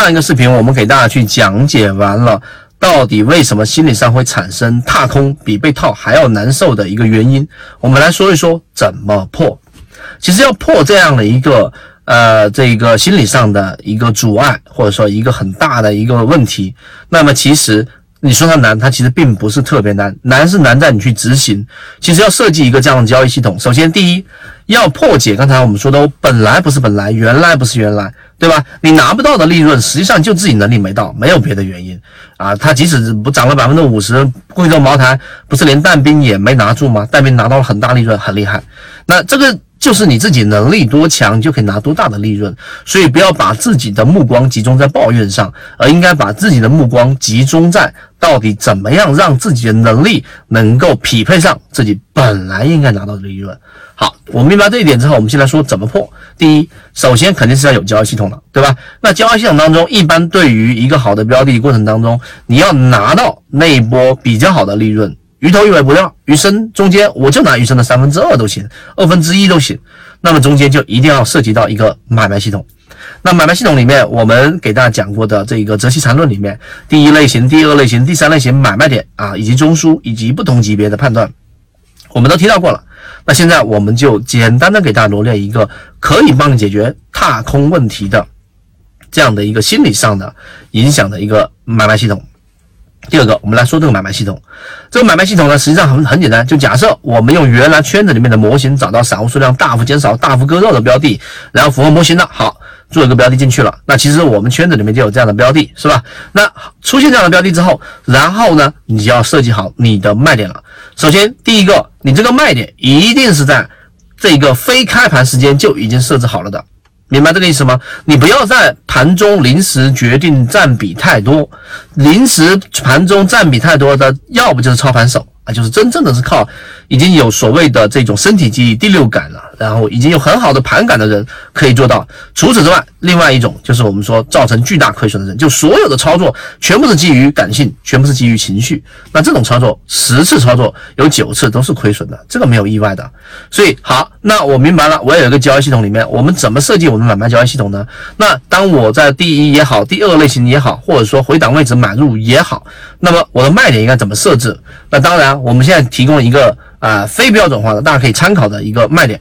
上一个视频我们给大家去讲解完了，到底为什么心理上会产生踏空比被套还要难受的一个原因，我们来说一说怎么破。其实要破这样的一个呃这个心理上的一个阻碍，或者说一个很大的一个问题，那么其实。你说它难，它其实并不是特别难，难是难在你去执行。其实要设计一个这样的交易系统，首先第一要破解刚才我们说的我本来不是本来，原来不是原来，对吧？你拿不到的利润，实际上就自己能力没到，没有别的原因啊。他即使不涨了百分之五十，贵州茅台不是连蛋冰也没拿住吗？蛋冰拿到了很大利润，很厉害。那这个。就是你自己能力多强，就可以拿多大的利润。所以不要把自己的目光集中在抱怨上，而应该把自己的目光集中在到底怎么样让自己的能力能够匹配上自己本来应该拿到的利润。好，我明白这一点之后，我们先来说怎么破。第一，首先肯定是要有交易系统的，对吧？那交易系统当中，一般对于一个好的标的过程当中，你要拿到那一波比较好的利润。鱼头鱼尾不要，鱼身中间我就拿鱼身的三分之二都行，二分之一都行。那么中间就一定要涉及到一个买卖系统。那买卖系统里面，我们给大家讲过的这个择期缠论里面，第一类型、第二类型、第三类型买卖点啊，以及中枢以及不同级别的判断，我们都提到过了。那现在我们就简单的给大家罗列一个可以帮你解决踏空问题的这样的一个心理上的影响的一个买卖系统。第二个，我们来说这个买卖系统。这个买卖系统呢，实际上很很简单，就假设我们用原来圈子里面的模型找到散户数量大幅减少、大幅割肉的标的，然后符合模型的，好，做一个标的进去了。那其实我们圈子里面就有这样的标的，是吧？那出现这样的标的之后，然后呢，你就要设计好你的卖点了。首先，第一个，你这个卖点一定是在这个非开盘时间就已经设置好了的。明白这个意思吗？你不要在盘中临时决定占比太多，临时盘中占比太多的，要不就是操盘手。啊，就是真正的是靠已经有所谓的这种身体记忆、第六感了，然后已经有很好的盘感的人可以做到。除此之外，另外一种就是我们说造成巨大亏损的人，就所有的操作全部是基于感性，全部是基于情绪。那这种操作十次操作有九次都是亏损的，这个没有意外的。所以好，那我明白了，我有一个交易系统里面，我们怎么设计我们买卖交易系统呢？那当我在第一也好，第二类型也好，或者说回档位置买入也好，那么我的卖点应该怎么设置？那当然。我们现在提供一个啊非标准化的，大家可以参考的一个卖点。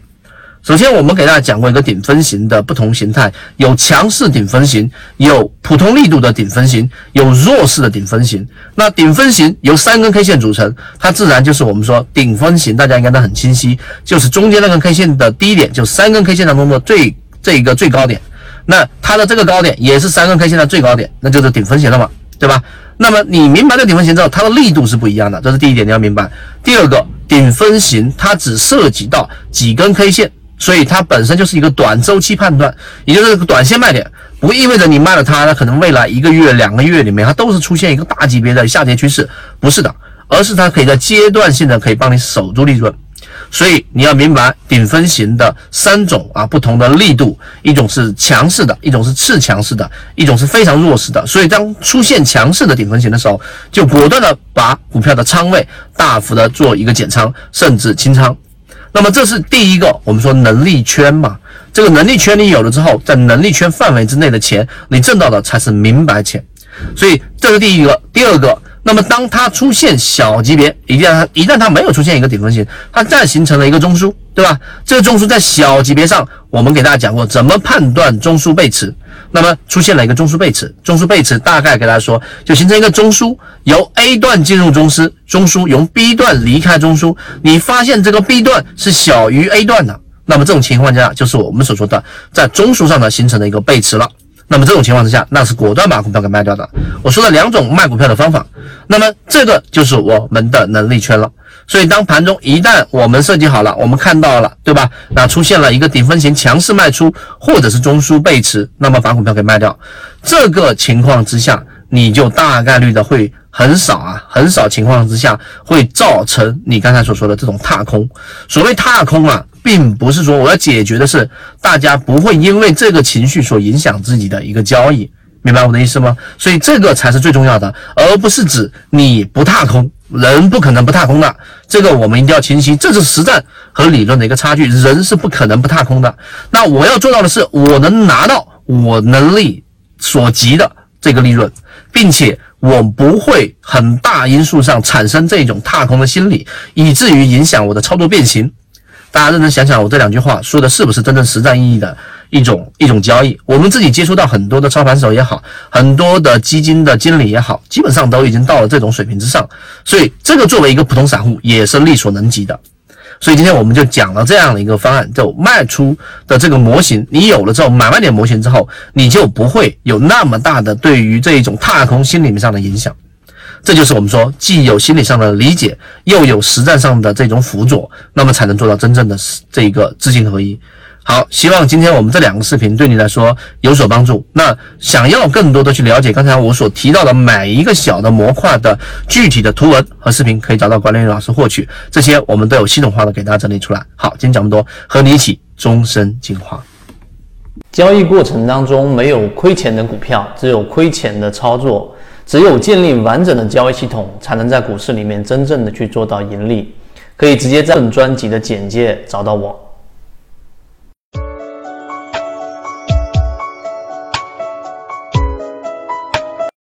首先，我们给大家讲过一个顶分型的不同形态，有强势顶分型，有普通力度的顶分型，有弱势的顶分型。那顶分型由三根 K 线组成，它自然就是我们说顶分型，大家应该都很清晰，就是中间那根 K 线的低点，就三根 K 线当中的最这一个最高点。那它的这个高点也是三根 K 线的最高点，那就是顶分型了嘛，对吧？那么你明白这顶分型之后，它的力度是不一样的，这是第一点你要明白。第二个，顶分型它只涉及到几根 K 线，所以它本身就是一个短周期判断，也就是短线卖点，不意味着你卖了它，它可能未来一个月、两个月里面它都是出现一个大级别的下跌趋势，不是的，而是它可以在阶段性的可以帮你守住利润。所以你要明白顶分型的三种啊不同的力度，一种是强势的，一种是次强势的，一种是非常弱势的。所以当出现强势的顶分型的时候，就果断的把股票的仓位大幅的做一个减仓，甚至清仓。那么这是第一个，我们说能力圈嘛，这个能力圈你有了之后，在能力圈范围之内的钱，你挣到的才是明白钱。所以这是第一个，第二个。那么，当它出现小级别，一旦它一旦它没有出现一个顶分型，它再形成了一个中枢，对吧？这个中枢在小级别上，我们给大家讲过怎么判断中枢背驰。那么出现了一个中枢背驰，中枢背驰大概给大家说，就形成一个中枢，由 A 段进入中枢，中枢由 B 段离开中枢。你发现这个 B 段是小于 A 段的，那么这种情况下，就是我们所说的在中枢上呢形成了一个背驰了。那么这种情况之下，那是果断把股票给卖掉的。我说了两种卖股票的方法，那么这个就是我们的能力圈了。所以当盘中一旦我们设计好了，我们看到了，对吧？那出现了一个顶分型强势卖出，或者是中枢背驰，那么把股票给卖掉。这个情况之下，你就大概率的会很少啊，很少情况之下会造成你刚才所说的这种踏空。所谓踏空啊。并不是说我要解决的是大家不会因为这个情绪所影响自己的一个交易，明白我的意思吗？所以这个才是最重要的，而不是指你不踏空，人不可能不踏空的，这个我们一定要清晰，这是实战和理论的一个差距，人是不可能不踏空的。那我要做到的是，我能拿到我能力所及的这个利润，并且我不会很大因素上产生这种踏空的心理，以至于影响我的操作变形。大家认真想想，我这两句话说的是不是真正实战意义的一种一种交易？我们自己接触到很多的操盘手也好，很多的基金的经理也好，基本上都已经到了这种水平之上，所以这个作为一个普通散户也是力所能及的。所以今天我们就讲了这样的一个方案，就卖出的这个模型，你有了之后，买卖点模型之后，你就不会有那么大的对于这一种踏空心理面上的影响。这就是我们说，既有心理上的理解，又有实战上的这种辅佐，那么才能做到真正的这一个知行合一。好，希望今天我们这两个视频对你来说有所帮助。那想要更多的去了解刚才我所提到的每一个小的模块的具体的图文和视频，可以找到管理员老师获取。这些我们都有系统化的给大家整理出来。好，今天讲这么多，和你一起终身进化。交易过程当中没有亏钱的股票，只有亏钱的操作。只有建立完整的交易系统，才能在股市里面真正的去做到盈利。可以直接在本专辑的简介找到我。